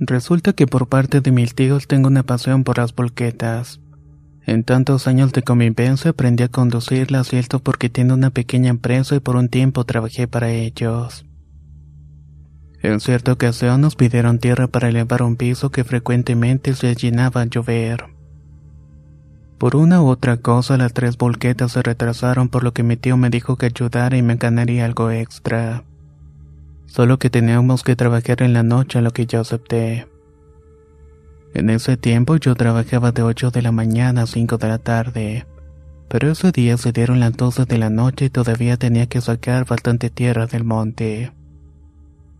Resulta que por parte de mis tíos tengo una pasión por las volquetas. En tantos años de convivencia aprendí a conducirlas y esto porque tiene una pequeña empresa y por un tiempo trabajé para ellos. En cierta ocasión nos pidieron tierra para elevar un piso que frecuentemente se llenaba al llover. Por una u otra cosa las tres volquetas se retrasaron por lo que mi tío me dijo que ayudara y me ganaría algo extra. Solo que teníamos que trabajar en la noche a lo que yo acepté. En ese tiempo yo trabajaba de 8 de la mañana a 5 de la tarde, pero ese día se dieron las 12 de la noche y todavía tenía que sacar bastante tierra del monte.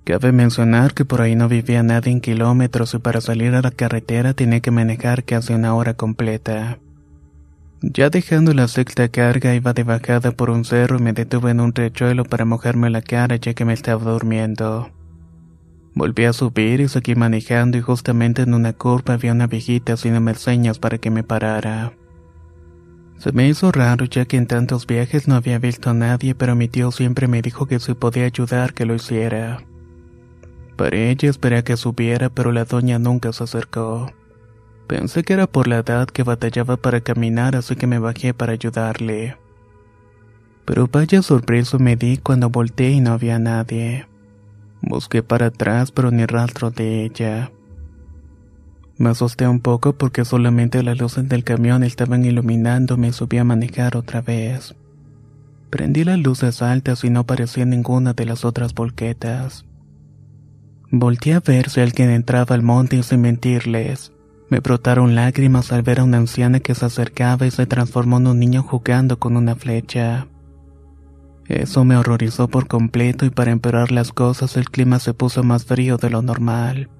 Cabe mencionar que por ahí no vivía nadie en kilómetros y para salir a la carretera tenía que manejar casi una hora completa. Ya dejando la sexta carga iba de bajada por un cerro y me detuve en un riachuelo para mojarme la cara ya que me estaba durmiendo. Volví a subir y seguí manejando y justamente en una curva había una viejita haciéndome señas para que me parara. Se me hizo raro ya que en tantos viajes no había visto a nadie pero mi tío siempre me dijo que si podía ayudar que lo hiciera. Para ella esperé a que subiera pero la doña nunca se acercó. Pensé que era por la edad que batallaba para caminar, así que me bajé para ayudarle. Pero vaya sorpresa me di cuando volteé y no había nadie. Busqué para atrás, pero ni rastro de ella. Me asusté un poco porque solamente las luces del camión estaban iluminándome y subí a manejar otra vez. Prendí las luces altas y no parecía ninguna de las otras volquetas. Volté a ver si alguien entraba al monte y sin mentirles. Me brotaron lágrimas al ver a una anciana que se acercaba y se transformó en un niño jugando con una flecha. Eso me horrorizó por completo y para empeorar las cosas el clima se puso más frío de lo normal.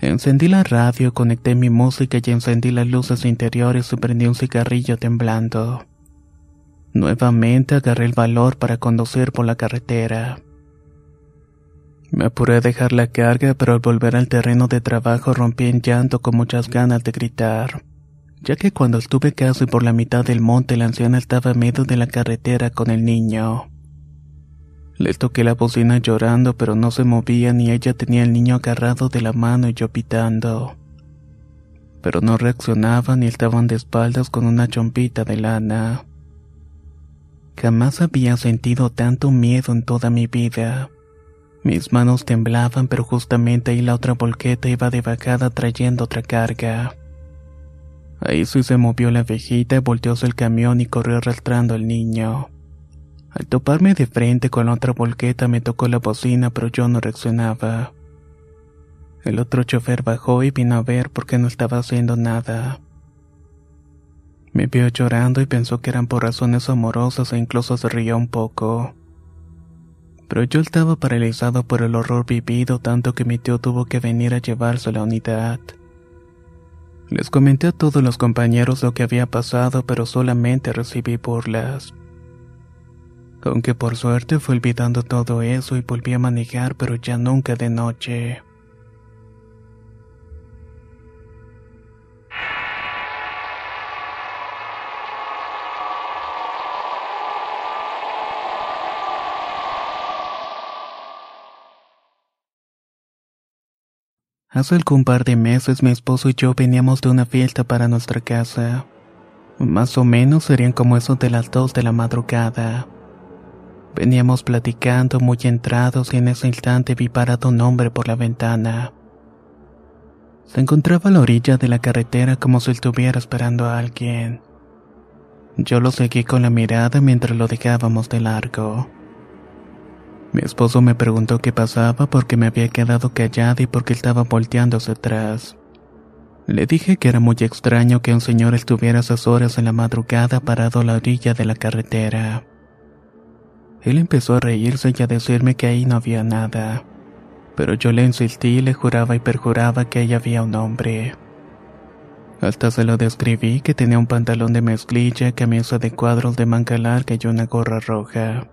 Encendí la radio, conecté mi música y encendí las luces interiores y prendí un cigarrillo temblando. Nuevamente agarré el valor para conducir por la carretera. Me apuré a dejar la carga, pero al volver al terreno de trabajo rompí en llanto con muchas ganas de gritar, ya que cuando estuve casi por la mitad del monte la anciana estaba a medio de la carretera con el niño. Le toqué la bocina llorando, pero no se movía ni ella tenía el niño agarrado de la mano y yo pitando. Pero no reaccionaban ni estaban de espaldas con una chompita de lana. Jamás había sentido tanto miedo en toda mi vida. Mis manos temblaban, pero justamente ahí la otra volqueta iba de bajada trayendo otra carga. Ahí sí se movió la viejita y volteó hacia el camión y corrió arrastrando al niño. Al toparme de frente con la otra volqueta me tocó la bocina, pero yo no reaccionaba. El otro chofer bajó y vino a ver por qué no estaba haciendo nada. Me vio llorando y pensó que eran por razones amorosas e incluso se rió un poco pero yo estaba paralizado por el horror vivido tanto que mi tío tuvo que venir a llevarse a la unidad. Les comenté a todos los compañeros lo que había pasado, pero solamente recibí burlas. Aunque por suerte fue olvidando todo eso y volví a manejar, pero ya nunca de noche. Hace algún par de meses mi esposo y yo veníamos de una fiesta para nuestra casa. Más o menos serían como esos de las dos de la madrugada. Veníamos platicando muy entrados y en ese instante vi parado un hombre por la ventana. Se encontraba a la orilla de la carretera como si estuviera esperando a alguien. Yo lo seguí con la mirada mientras lo dejábamos de largo. Mi esposo me preguntó qué pasaba porque me había quedado callada y porque estaba volteando hacia atrás. Le dije que era muy extraño que un señor estuviera a esas horas en la madrugada parado a la orilla de la carretera. Él empezó a reírse y a decirme que ahí no había nada, pero yo le insistí y le juraba y perjuraba que ahí había un hombre. Hasta se lo describí que tenía un pantalón de mezclilla, camisa de cuadros de manga larga y una gorra roja.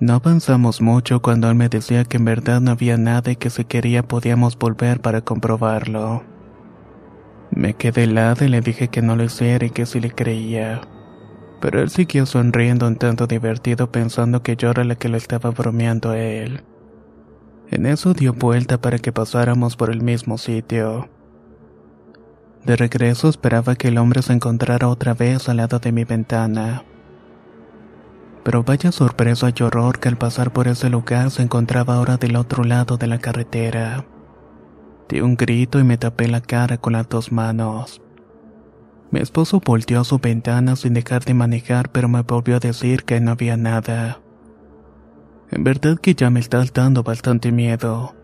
No avanzamos mucho cuando él me decía que en verdad no había nada y que si quería podíamos volver para comprobarlo. Me quedé helada y le dije que no lo hiciera y que sí le creía. Pero él siguió sonriendo un tanto divertido pensando que yo era la que le estaba bromeando a él. En eso dio vuelta para que pasáramos por el mismo sitio. De regreso esperaba que el hombre se encontrara otra vez al lado de mi ventana. Pero vaya sorpresa y horror que al pasar por ese lugar se encontraba ahora del otro lado de la carretera. Di un grito y me tapé la cara con las dos manos. Mi esposo volteó a su ventana sin dejar de manejar, pero me volvió a decir que no había nada. En verdad que ya me está dando bastante miedo.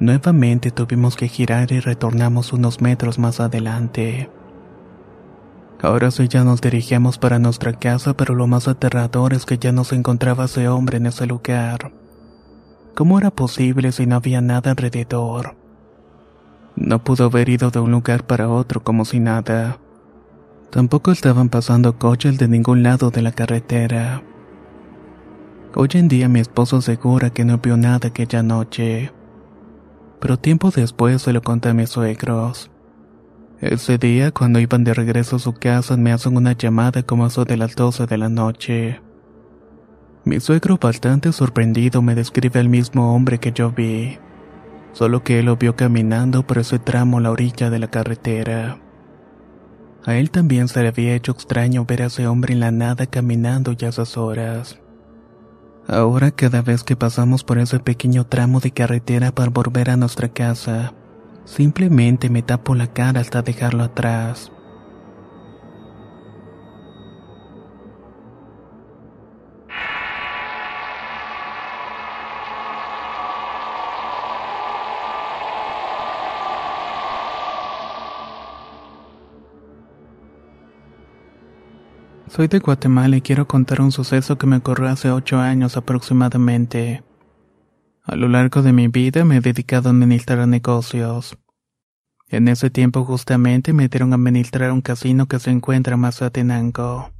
Nuevamente tuvimos que girar y retornamos unos metros más adelante. Ahora sí ya nos dirigíamos para nuestra casa, pero lo más aterrador es que ya no se encontraba ese hombre en ese lugar. ¿Cómo era posible si no había nada alrededor? No pudo haber ido de un lugar para otro como si nada. Tampoco estaban pasando coches de ningún lado de la carretera. Hoy en día mi esposo asegura que no vio nada aquella noche. Pero tiempo después se lo conté a mis suegros. Ese día, cuando iban de regreso a su casa, me hacen una llamada como eso de las 12 de la noche. Mi suegro, bastante sorprendido, me describe el mismo hombre que yo vi, solo que él lo vio caminando por ese tramo a la orilla de la carretera. A él también se le había hecho extraño ver a ese hombre en la nada caminando ya esas horas. Ahora cada vez que pasamos por ese pequeño tramo de carretera para volver a nuestra casa, Simplemente me tapo la cara hasta dejarlo atrás. Soy de Guatemala y quiero contar un suceso que me ocurrió hace ocho años aproximadamente. A lo largo de mi vida me he dedicado a administrar negocios. En ese tiempo justamente me dieron a administrar un casino que se encuentra en Mazatenango.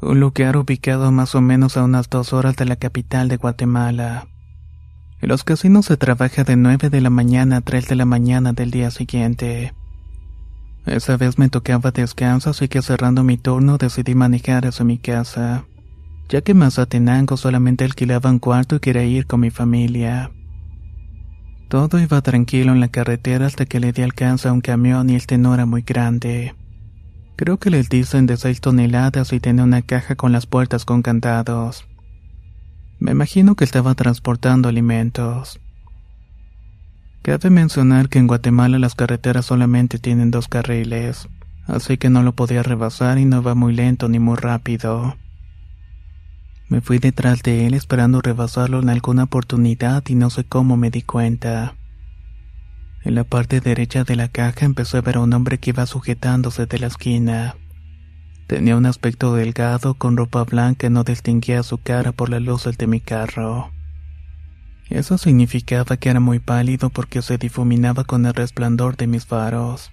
Un lugar ubicado más o menos a unas dos horas de la capital de Guatemala. En los casinos se trabaja de 9 de la mañana a 3 de la mañana del día siguiente. Esa vez me tocaba descanso, así que cerrando mi turno decidí manejar hacia mi casa ya que Mazatenango solamente alquilaba un cuarto y quería ir con mi familia. Todo iba tranquilo en la carretera hasta que le di alcance a un camión y el tenor era muy grande. Creo que les dicen de 6 toneladas y tenía una caja con las puertas con candados. Me imagino que estaba transportando alimentos. Cabe mencionar que en Guatemala las carreteras solamente tienen dos carriles, así que no lo podía rebasar y no va muy lento ni muy rápido. Me fui detrás de él esperando rebasarlo en alguna oportunidad y no sé cómo me di cuenta. En la parte derecha de la caja empecé a ver a un hombre que iba sujetándose de la esquina. Tenía un aspecto delgado con ropa blanca y no distinguía su cara por las luces de mi carro. Eso significaba que era muy pálido porque se difuminaba con el resplandor de mis faros.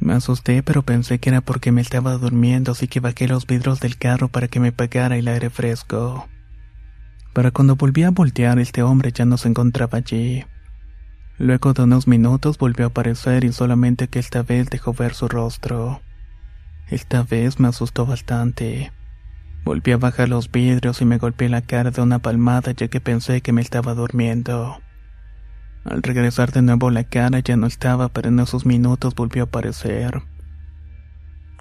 Me asusté, pero pensé que era porque me estaba durmiendo, así que bajé los vidrios del carro para que me pegara el aire fresco. Para cuando volví a voltear, este hombre ya no se encontraba allí. Luego de unos minutos volvió a aparecer y solamente que esta vez dejó ver su rostro. Esta vez me asustó bastante. Volví a bajar los vidrios y me golpeé la cara de una palmada ya que pensé que me estaba durmiendo. Al regresar de nuevo la cara ya no estaba, pero en esos minutos volvió a aparecer.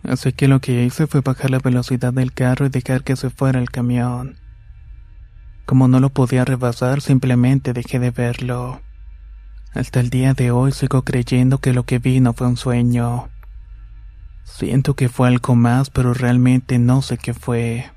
Así que lo que hice fue bajar la velocidad del carro y dejar que se fuera el camión. Como no lo podía rebasar, simplemente dejé de verlo. Hasta el día de hoy sigo creyendo que lo que vi no fue un sueño. Siento que fue algo más, pero realmente no sé qué fue.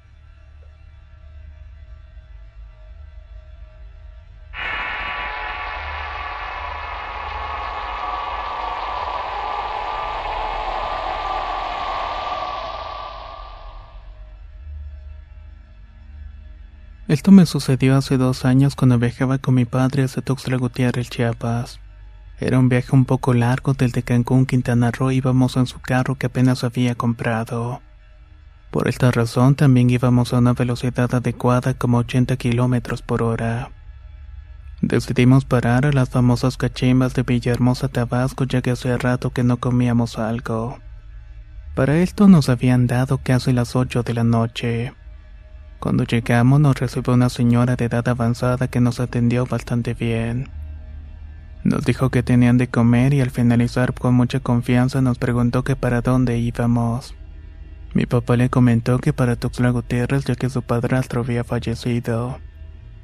Esto me sucedió hace dos años cuando viajaba con mi padre hacia Tuxtla Gutiérrez, Chiapas. Era un viaje un poco largo desde Cancún, Quintana Roo, íbamos en su carro que apenas había comprado. Por esta razón también íbamos a una velocidad adecuada como 80 kilómetros por hora. Decidimos parar a las famosas cachimbas de Villahermosa, Tabasco, ya que hacía rato que no comíamos algo. Para esto nos habían dado casi las 8 de la noche. Cuando llegamos nos recibió una señora de edad avanzada que nos atendió bastante bien. Nos dijo que tenían de comer y al finalizar con mucha confianza nos preguntó que para dónde íbamos. Mi papá le comentó que para Tuxtla Gutiérrez ya que su padrastro había fallecido.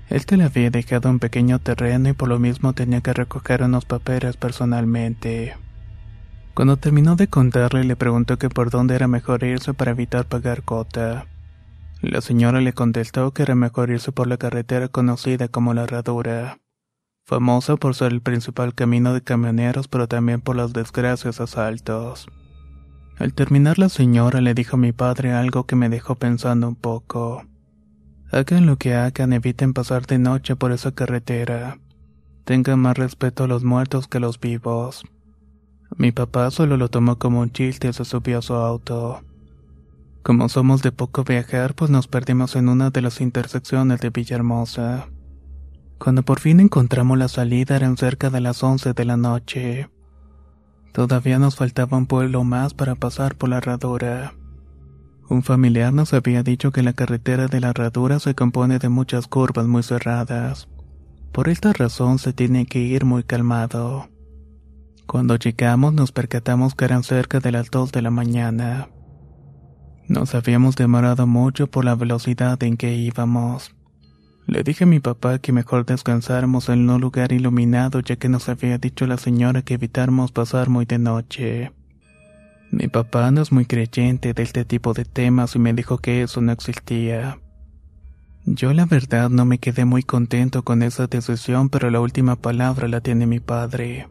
Él le había dejado un pequeño terreno y por lo mismo tenía que recoger unos papeles personalmente. Cuando terminó de contarle le preguntó que por dónde era mejor irse para evitar pagar cota. La señora le contestó que era mejor irse por la carretera conocida como la Herradura, famosa por ser el principal camino de camioneros pero también por los desgracias asaltos. Al terminar la señora le dijo a mi padre algo que me dejó pensando un poco. Hagan lo que hagan, eviten pasar de noche por esa carretera. Tengan más respeto a los muertos que a los vivos. Mi papá solo lo tomó como un chiste y se subió a su auto. Como somos de poco viajar, pues nos perdimos en una de las intersecciones de Villahermosa. Cuando por fin encontramos la salida eran cerca de las 11 de la noche. Todavía nos faltaba un pueblo más para pasar por la herradura. Un familiar nos había dicho que la carretera de la herradura se compone de muchas curvas muy cerradas. Por esta razón se tiene que ir muy calmado. Cuando llegamos nos percatamos que eran cerca de las 2 de la mañana. Nos habíamos demorado mucho por la velocidad en que íbamos. Le dije a mi papá que mejor descansáramos en un lugar iluminado ya que nos había dicho la señora que evitáramos pasar muy de noche. Mi papá no es muy creyente de este tipo de temas y me dijo que eso no existía. Yo la verdad no me quedé muy contento con esa decisión, pero la última palabra la tiene mi padre.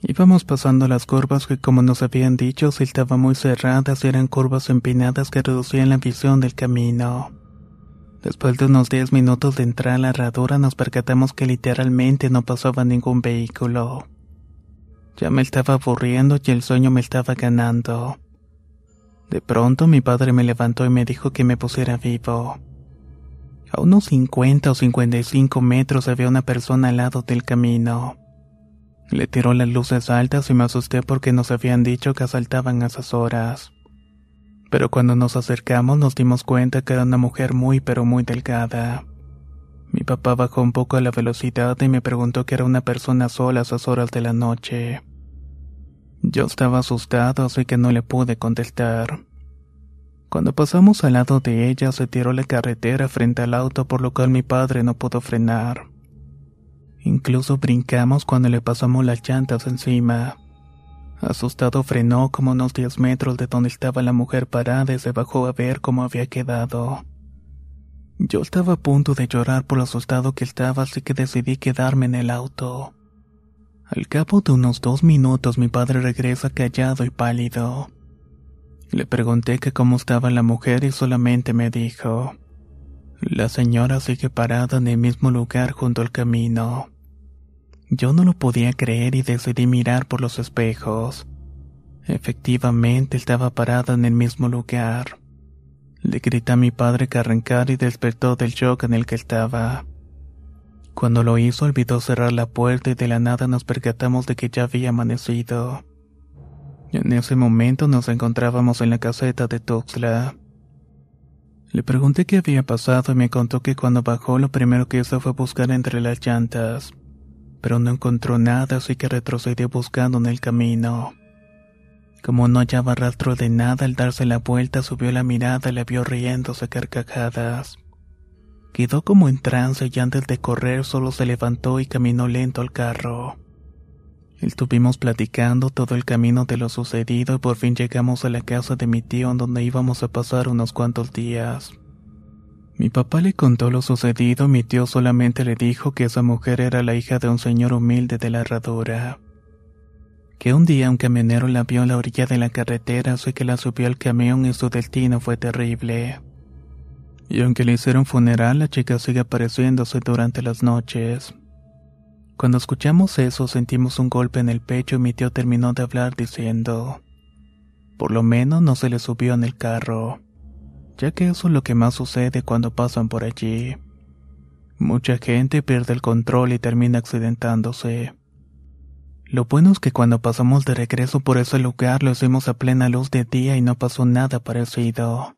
Íbamos pasando las curvas que como nos habían dicho se estaban muy cerradas eran curvas empinadas que reducían la visión del camino. Después de unos 10 minutos de entrar a la herradura nos percatamos que literalmente no pasaba ningún vehículo. Ya me estaba aburriendo y el sueño me estaba ganando. De pronto mi padre me levantó y me dijo que me pusiera vivo. A unos 50 o 55 metros había una persona al lado del camino. Le tiró las luces altas y me asusté porque nos habían dicho que asaltaban a esas horas. Pero cuando nos acercamos nos dimos cuenta que era una mujer muy pero muy delgada. Mi papá bajó un poco la velocidad y me preguntó que era una persona sola a esas horas de la noche. Yo estaba asustado así que no le pude contestar. Cuando pasamos al lado de ella se tiró la carretera frente al auto por lo cual mi padre no pudo frenar. Incluso brincamos cuando le pasamos las llantas encima. Asustado frenó como unos 10 metros de donde estaba la mujer parada y se bajó a ver cómo había quedado. Yo estaba a punto de llorar por lo asustado que estaba, así que decidí quedarme en el auto. Al cabo de unos dos minutos mi padre regresa callado y pálido. Le pregunté que cómo estaba la mujer y solamente me dijo, la señora sigue parada en el mismo lugar junto al camino. Yo no lo podía creer y decidí mirar por los espejos. Efectivamente estaba parada en el mismo lugar. Le grité a mi padre que arrancara y despertó del shock en el que estaba. Cuando lo hizo olvidó cerrar la puerta y de la nada nos percatamos de que ya había amanecido. En ese momento nos encontrábamos en la caseta de Tuxtla. Le pregunté qué había pasado y me contó que cuando bajó lo primero que hizo fue buscar entre las llantas, pero no encontró nada así que retrocedió buscando en el camino. Como no hallaba rastro de nada al darse la vuelta, subió la mirada y la vio riéndose carcajadas. Quedó como en trance y antes de correr solo se levantó y caminó lento al carro. Estuvimos platicando todo el camino de lo sucedido y por fin llegamos a la casa de mi tío en donde íbamos a pasar unos cuantos días. Mi papá le contó lo sucedido, mi tío solamente le dijo que esa mujer era la hija de un señor humilde de la herradura. Que un día un camionero la vio en la orilla de la carretera, así que la subió al camión y su destino fue terrible. Y aunque le hicieron funeral, la chica sigue apareciéndose durante las noches. Cuando escuchamos eso, sentimos un golpe en el pecho y mi tío terminó de hablar diciendo, por lo menos no se le subió en el carro, ya que eso es lo que más sucede cuando pasan por allí. Mucha gente pierde el control y termina accidentándose. Lo bueno es que cuando pasamos de regreso por ese lugar lo hicimos a plena luz de día y no pasó nada parecido.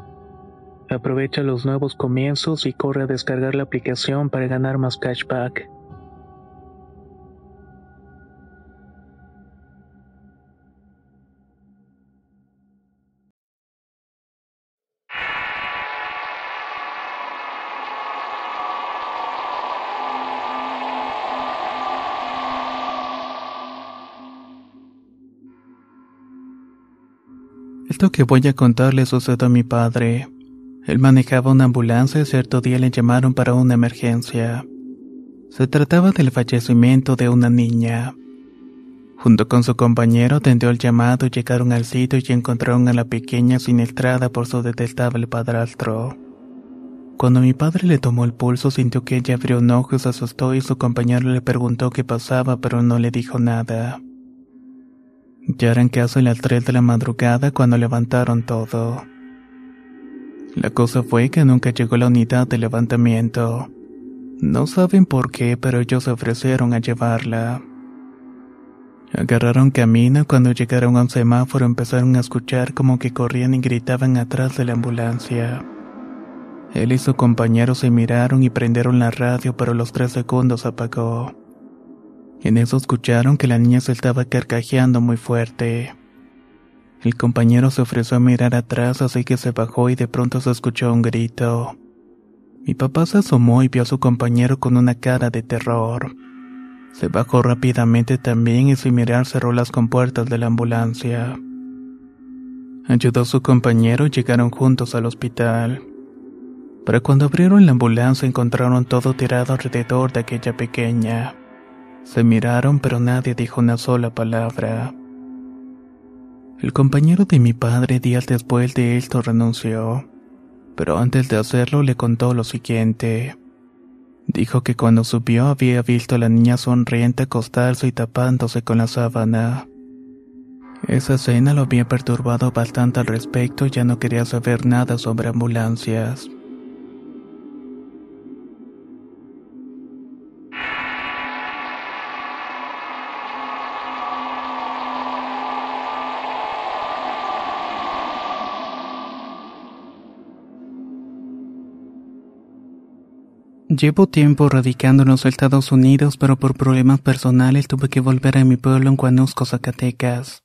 Aprovecha los nuevos comienzos y corre a descargar la aplicación para ganar más cashback. Esto que voy a contarle sucedió a mi padre. Él manejaba una ambulancia y cierto día le llamaron para una emergencia. Se trataba del fallecimiento de una niña. Junto con su compañero atendió el llamado llegaron al sitio y encontraron a la pequeña sinistrada por su detestable padrastro. Cuando mi padre le tomó el pulso sintió que ella abrió un ojo y se asustó y su compañero le preguntó qué pasaba pero no le dijo nada. Ya eran casi las 3 de la madrugada cuando levantaron todo. La cosa fue que nunca llegó la unidad de levantamiento. No saben por qué, pero ellos se ofrecieron a llevarla. Agarraron camino cuando llegaron a un semáforo empezaron a escuchar como que corrían y gritaban atrás de la ambulancia. Él y su compañero se miraron y prendieron la radio, pero los tres segundos apagó. En eso escucharon que la niña se estaba carcajeando muy fuerte. El compañero se ofreció a mirar atrás, así que se bajó y de pronto se escuchó un grito. Mi papá se asomó y vio a su compañero con una cara de terror. Se bajó rápidamente también y sin mirar cerró las compuertas de la ambulancia. Ayudó a su compañero y llegaron juntos al hospital. Pero cuando abrieron la ambulancia encontraron todo tirado alrededor de aquella pequeña. Se miraron pero nadie dijo una sola palabra. El compañero de mi padre días después de esto renunció, pero antes de hacerlo le contó lo siguiente. Dijo que cuando subió había visto a la niña sonriente acostarse y tapándose con la sábana. Esa escena lo había perturbado bastante al respecto y ya no quería saber nada sobre ambulancias. Llevo tiempo radicando en los Estados Unidos, pero por problemas personales tuve que volver a mi pueblo en Cuanusco, Zacatecas.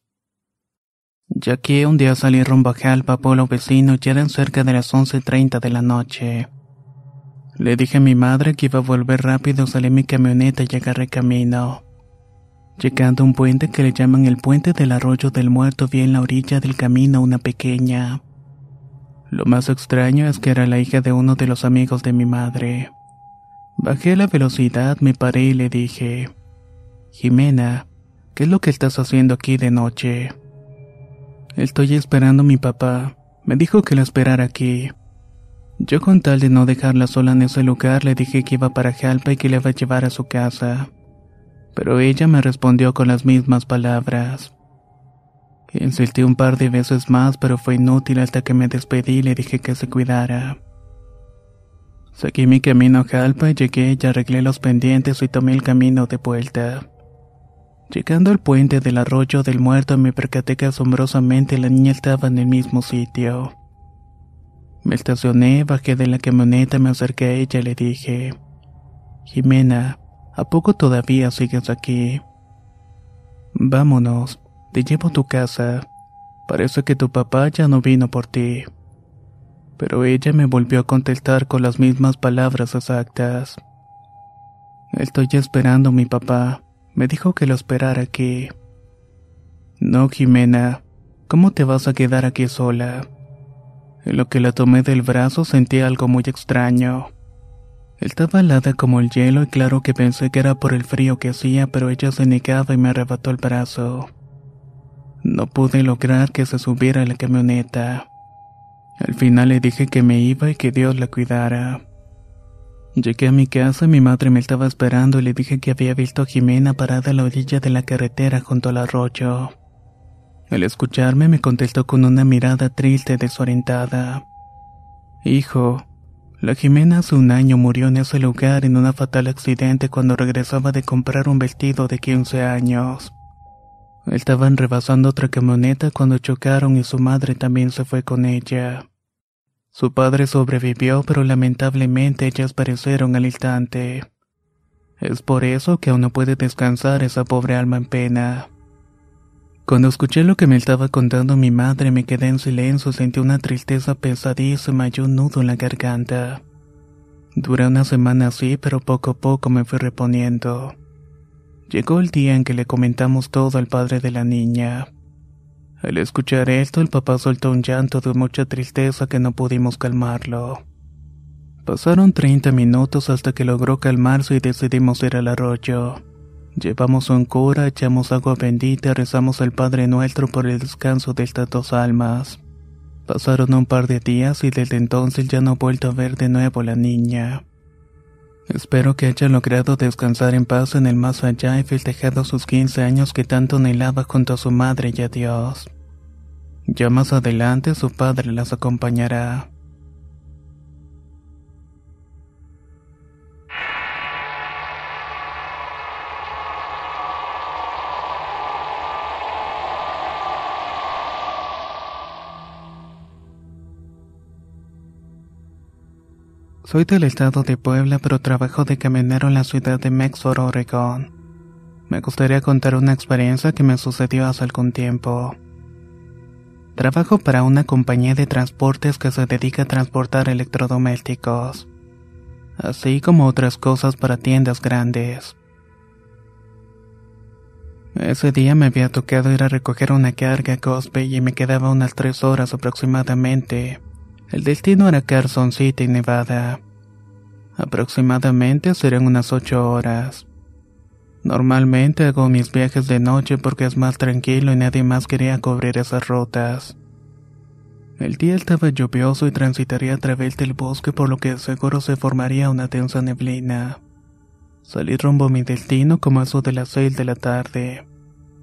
Ya que un día salí rumbo a Jalpa, pueblo vecino, y eran cerca de las 11.30 de la noche. Le dije a mi madre que iba a volver rápido, salí en mi camioneta y agarré camino. Llegando a un puente que le llaman el puente del arroyo del muerto, vi en la orilla del camino una pequeña. Lo más extraño es que era la hija de uno de los amigos de mi madre. Bajé la velocidad, me paré y le dije, Jimena, ¿qué es lo que estás haciendo aquí de noche? Estoy esperando a mi papá. Me dijo que la esperara aquí. Yo con tal de no dejarla sola en ese lugar le dije que iba para Jalpa y que le iba a llevar a su casa. Pero ella me respondió con las mismas palabras. Insistí un par de veces más, pero fue inútil hasta que me despedí y le dije que se cuidara. Seguí mi camino a Jalpa llegué y arreglé los pendientes y tomé el camino de vuelta. Llegando al puente del arroyo del muerto me percaté que asombrosamente la niña estaba en el mismo sitio. Me estacioné, bajé de la camioneta, me acerqué a ella y le dije, Jimena, ¿a poco todavía sigues aquí? Vámonos, te llevo a tu casa. Parece que tu papá ya no vino por ti pero ella me volvió a contestar con las mismas palabras exactas. Estoy esperando a mi papá. Me dijo que lo esperara aquí. No, Jimena, ¿cómo te vas a quedar aquí sola? En lo que la tomé del brazo sentí algo muy extraño. Estaba helada como el hielo y claro que pensé que era por el frío que hacía, pero ella se negaba y me arrebató el brazo. No pude lograr que se subiera a la camioneta. Al final le dije que me iba y que Dios la cuidara. Llegué a mi casa y mi madre me estaba esperando y le dije que había visto a Jimena parada a la orilla de la carretera junto al arroyo. Al escucharme me contestó con una mirada triste y desorientada. Hijo, la Jimena hace un año murió en ese lugar en un fatal accidente cuando regresaba de comprar un vestido de 15 años. Estaban rebasando otra camioneta cuando chocaron y su madre también se fue con ella. Su padre sobrevivió, pero lamentablemente ellas perecieron al instante. Es por eso que aún no puede descansar esa pobre alma en pena. Cuando escuché lo que me estaba contando mi madre me quedé en silencio, sentí una tristeza pesadísima y un nudo en la garganta. Duré una semana así, pero poco a poco me fui reponiendo. Llegó el día en que le comentamos todo al padre de la niña. Al escuchar esto, el papá soltó un llanto de mucha tristeza que no pudimos calmarlo. Pasaron 30 minutos hasta que logró calmarse y decidimos ir al arroyo. Llevamos un cura, echamos agua bendita rezamos al Padre Nuestro por el descanso de estas dos almas. Pasaron un par de días y desde entonces ya no he vuelto a ver de nuevo a la niña. Espero que haya logrado descansar en paz en el más allá y festejado sus 15 años que tanto anhelaba junto a su madre y a Dios. Ya más adelante su padre las acompañará. Soy del estado de Puebla, pero trabajo de camionero en la ciudad de Mexford, Oregón. Me gustaría contar una experiencia que me sucedió hace algún tiempo. Trabajo para una compañía de transportes que se dedica a transportar electrodomésticos, así como otras cosas para tiendas grandes. Ese día me había tocado ir a recoger una carga a Cosby y me quedaba unas tres horas aproximadamente. El destino era Carson City, Nevada. Aproximadamente serían unas ocho horas. Normalmente hago mis viajes de noche porque es más tranquilo y nadie más quería cubrir esas rutas. El día estaba lluvioso y transitaría a través del bosque por lo que seguro se formaría una densa neblina. Salí rumbo a mi destino como eso de las seis de la tarde.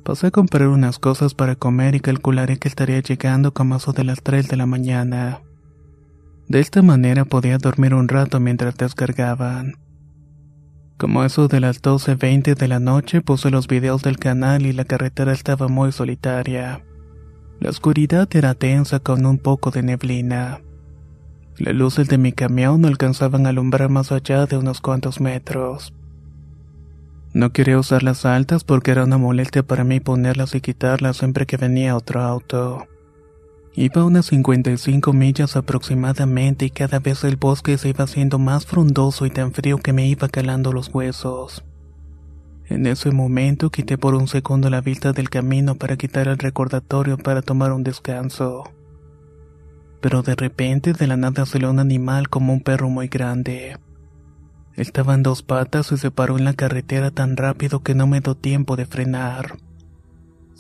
Pasé a comprar unas cosas para comer y calcularé que estaría llegando como eso de las tres de la mañana. De esta manera podía dormir un rato mientras descargaban. Como eso de las 12.20 de la noche puse los videos del canal y la carretera estaba muy solitaria. La oscuridad era tensa con un poco de neblina. Las luces de mi camión no alcanzaban a alumbrar más allá de unos cuantos metros. No quería usar las altas porque era una molestia para mí ponerlas y quitarlas siempre que venía otro auto. Iba unas 55 millas aproximadamente y cada vez el bosque se iba haciendo más frondoso y tan frío que me iba calando los huesos. En ese momento quité por un segundo la vista del camino para quitar el recordatorio para tomar un descanso. Pero de repente de la nada salió un animal como un perro muy grande. Estaba en dos patas y se paró en la carretera tan rápido que no me dio tiempo de frenar.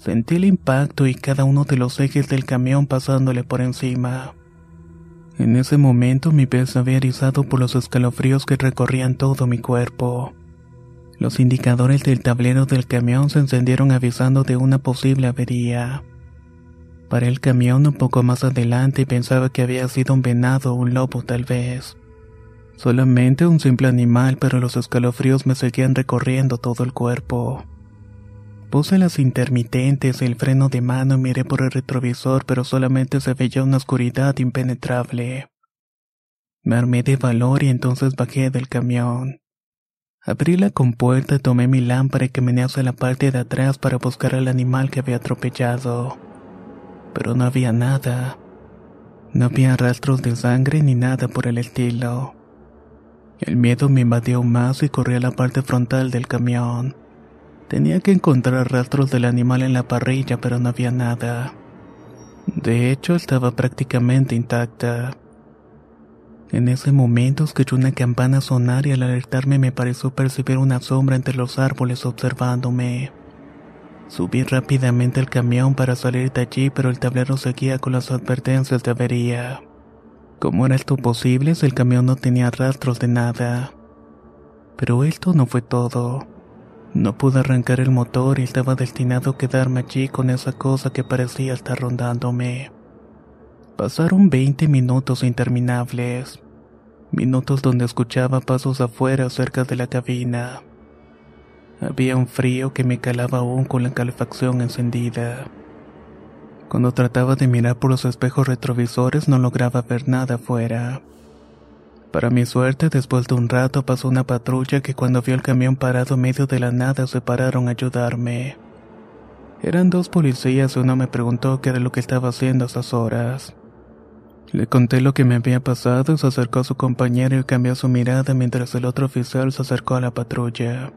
Sentí el impacto y cada uno de los ejes del camión pasándole por encima. En ese momento mi pies había erizado por los escalofríos que recorrían todo mi cuerpo. Los indicadores del tablero del camión se encendieron avisando de una posible avería. Paré el camión un poco más adelante y pensaba que había sido un venado o un lobo tal vez. Solamente un simple animal, pero los escalofríos me seguían recorriendo todo el cuerpo. Puse las intermitentes el freno de mano y miré por el retrovisor, pero solamente se veía una oscuridad impenetrable. Me armé de valor y entonces bajé del camión. Abrí la compuerta y tomé mi lámpara y caminé hacia la parte de atrás para buscar al animal que había atropellado. Pero no había nada. No había rastros de sangre ni nada por el estilo. El miedo me invadió más y corrí a la parte frontal del camión. Tenía que encontrar rastros del animal en la parrilla, pero no había nada. De hecho, estaba prácticamente intacta. En ese momento escuché una campana sonar y al alertarme me pareció percibir una sombra entre los árboles observándome. Subí rápidamente al camión para salir de allí, pero el tablero seguía con las advertencias de avería. ¿Cómo era esto posible si el camión no tenía rastros de nada? Pero esto no fue todo. No pude arrancar el motor y estaba destinado a quedarme allí con esa cosa que parecía estar rondándome. Pasaron 20 minutos interminables. Minutos donde escuchaba pasos afuera cerca de la cabina. Había un frío que me calaba aún con la calefacción encendida. Cuando trataba de mirar por los espejos retrovisores no lograba ver nada afuera. Para mi suerte, después de un rato pasó una patrulla que cuando vio el camión parado en medio de la nada se pararon a ayudarme. Eran dos policías y uno me preguntó qué era lo que estaba haciendo a esas horas. Le conté lo que me había pasado se acercó a su compañero y cambió su mirada mientras el otro oficial se acercó a la patrulla.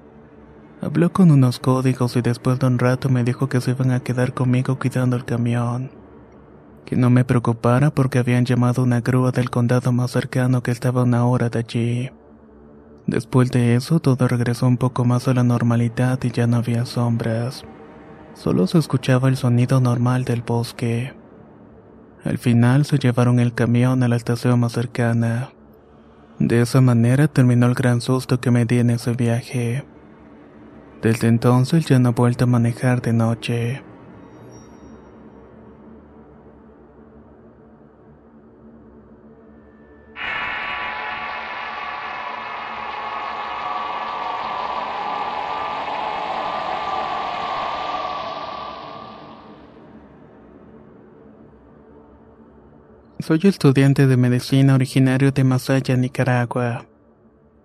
Habló con unos códigos y después de un rato me dijo que se iban a quedar conmigo cuidando el camión. Que no me preocupara porque habían llamado una grúa del condado más cercano que estaba una hora de allí. Después de eso todo regresó un poco más a la normalidad y ya no había sombras. Solo se escuchaba el sonido normal del bosque. Al final se llevaron el camión a la estación más cercana. De esa manera terminó el gran susto que me di en ese viaje. Desde entonces ya no he vuelto a manejar de noche. Soy estudiante de medicina originario de Masaya, Nicaragua.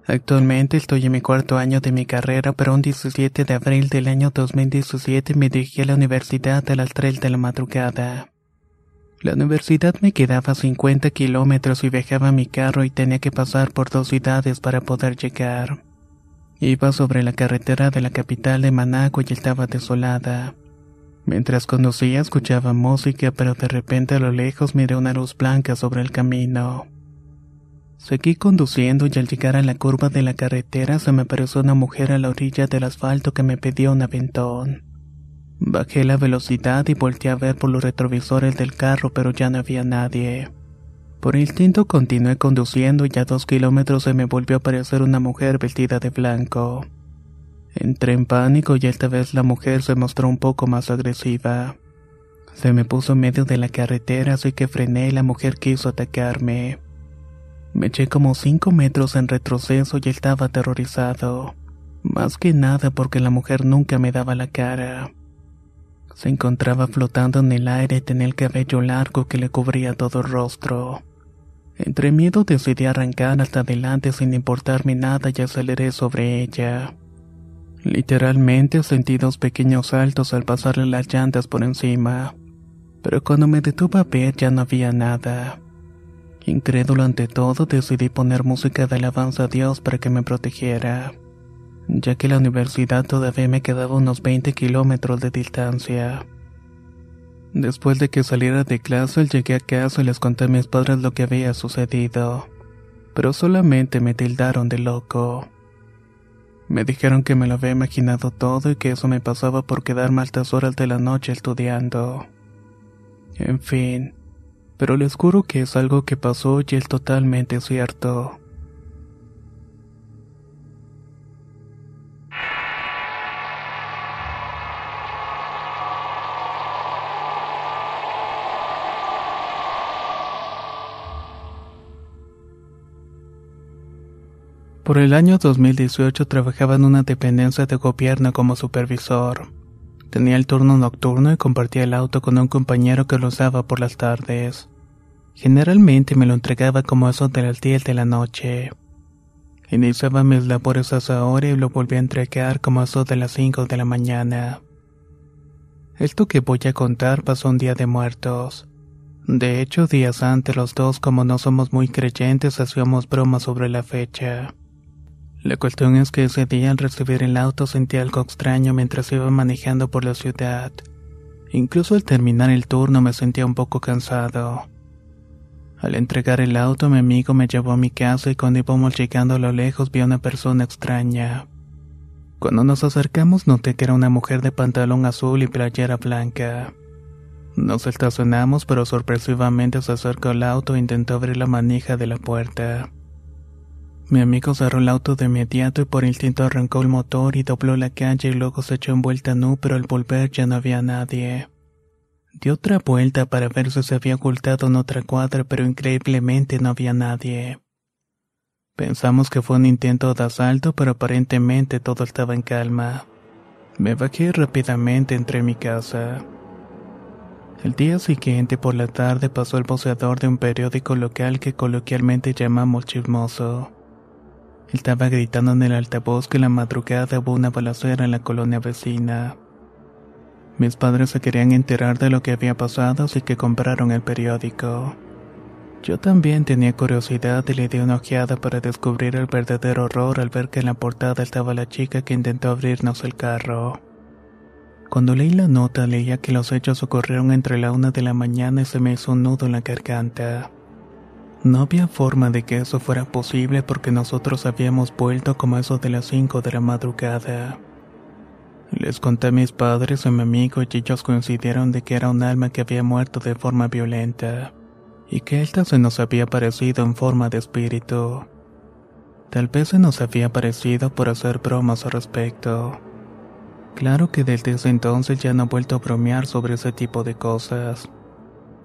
Actualmente estoy en mi cuarto año de mi carrera, pero un 17 de abril del año 2017 me dirigí a la universidad a las 3 de la madrugada. La universidad me quedaba a 50 kilómetros y viajaba mi carro y tenía que pasar por dos ciudades para poder llegar. Iba sobre la carretera de la capital de Managua y estaba desolada. Mientras conducía escuchaba música, pero de repente a lo lejos miré una luz blanca sobre el camino. Seguí conduciendo y al llegar a la curva de la carretera se me apareció una mujer a la orilla del asfalto que me pidió un aventón. Bajé la velocidad y volteé a ver por los retrovisores del carro, pero ya no había nadie. Por instinto continué conduciendo y a dos kilómetros se me volvió a aparecer una mujer vestida de blanco. Entré en pánico y esta vez la mujer se mostró un poco más agresiva. Se me puso en medio de la carretera, así que frené y la mujer quiso atacarme. Me eché como cinco metros en retroceso y estaba aterrorizado. Más que nada porque la mujer nunca me daba la cara. Se encontraba flotando en el aire y tenía el cabello largo que le cubría todo el rostro. Entre miedo decidí arrancar hasta adelante sin importarme nada y aceleré sobre ella. Literalmente sentí dos pequeños saltos al pasarle las llantas por encima, pero cuando me detuve a ver ya no había nada. Incrédulo ante todo, decidí poner música de alabanza a Dios para que me protegiera, ya que la universidad todavía me quedaba unos 20 kilómetros de distancia. Después de que saliera de clase, llegué a casa y les conté a mis padres lo que había sucedido, pero solamente me tildaron de loco. Me dijeron que me lo había imaginado todo y que eso me pasaba por quedarme altas horas de la noche estudiando. En fin, pero les juro que es algo que pasó y es totalmente cierto. Por el año 2018 trabajaba en una dependencia de gobierno como supervisor. Tenía el turno nocturno y compartía el auto con un compañero que lo usaba por las tardes. Generalmente me lo entregaba como eso de las 10 de la noche. Iniciaba mis labores a esa hora y lo volvía a entregar como eso de las 5 de la mañana. Esto que voy a contar pasó un día de muertos. De hecho, días antes los dos, como no somos muy creyentes, hacíamos bromas sobre la fecha. La cuestión es que ese día al recibir el auto sentí algo extraño mientras iba manejando por la ciudad. Incluso al terminar el turno me sentía un poco cansado. Al entregar el auto mi amigo me llevó a mi casa y cuando íbamos llegando a lo lejos vi a una persona extraña. Cuando nos acercamos noté que era una mujer de pantalón azul y playera blanca. Nos estacionamos pero sorpresivamente se acercó al auto e intentó abrir la manija de la puerta. Mi amigo cerró el auto de inmediato y por instinto arrancó el motor y dobló la calle y luego se echó en vuelta nu, pero al volver ya no había nadie. Dio otra vuelta para ver si se había ocultado en otra cuadra, pero increíblemente no había nadie. Pensamos que fue un intento de asalto, pero aparentemente todo estaba en calma. Me bajé rápidamente entre mi casa. El día siguiente por la tarde pasó el voceador de un periódico local que coloquialmente llamamos chismoso. Estaba gritando en el altavoz que la madrugada hubo una balacera en la colonia vecina. Mis padres se querían enterar de lo que había pasado, así que compraron el periódico. Yo también tenía curiosidad y le di una ojeada para descubrir el verdadero horror al ver que en la portada estaba la chica que intentó abrirnos el carro. Cuando leí la nota leía que los hechos ocurrieron entre la una de la mañana y se me hizo un nudo en la garganta. No había forma de que eso fuera posible porque nosotros habíamos vuelto como eso de las 5 de la madrugada. Les conté a mis padres y a mi amigo y ellos coincidieron de que era un alma que había muerto de forma violenta y que ésta se nos había aparecido en forma de espíritu. Tal vez se nos había aparecido por hacer bromas al respecto. Claro que desde ese entonces ya no he vuelto a bromear sobre ese tipo de cosas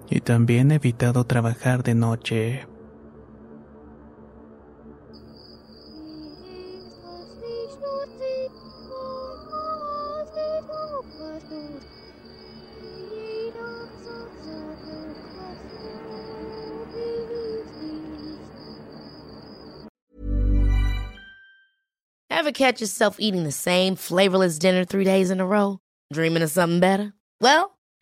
y también he evitado trabajar de noche. Ever catch yourself eating the same flavorless dinner three days in a row? Dreaming of something better? Well,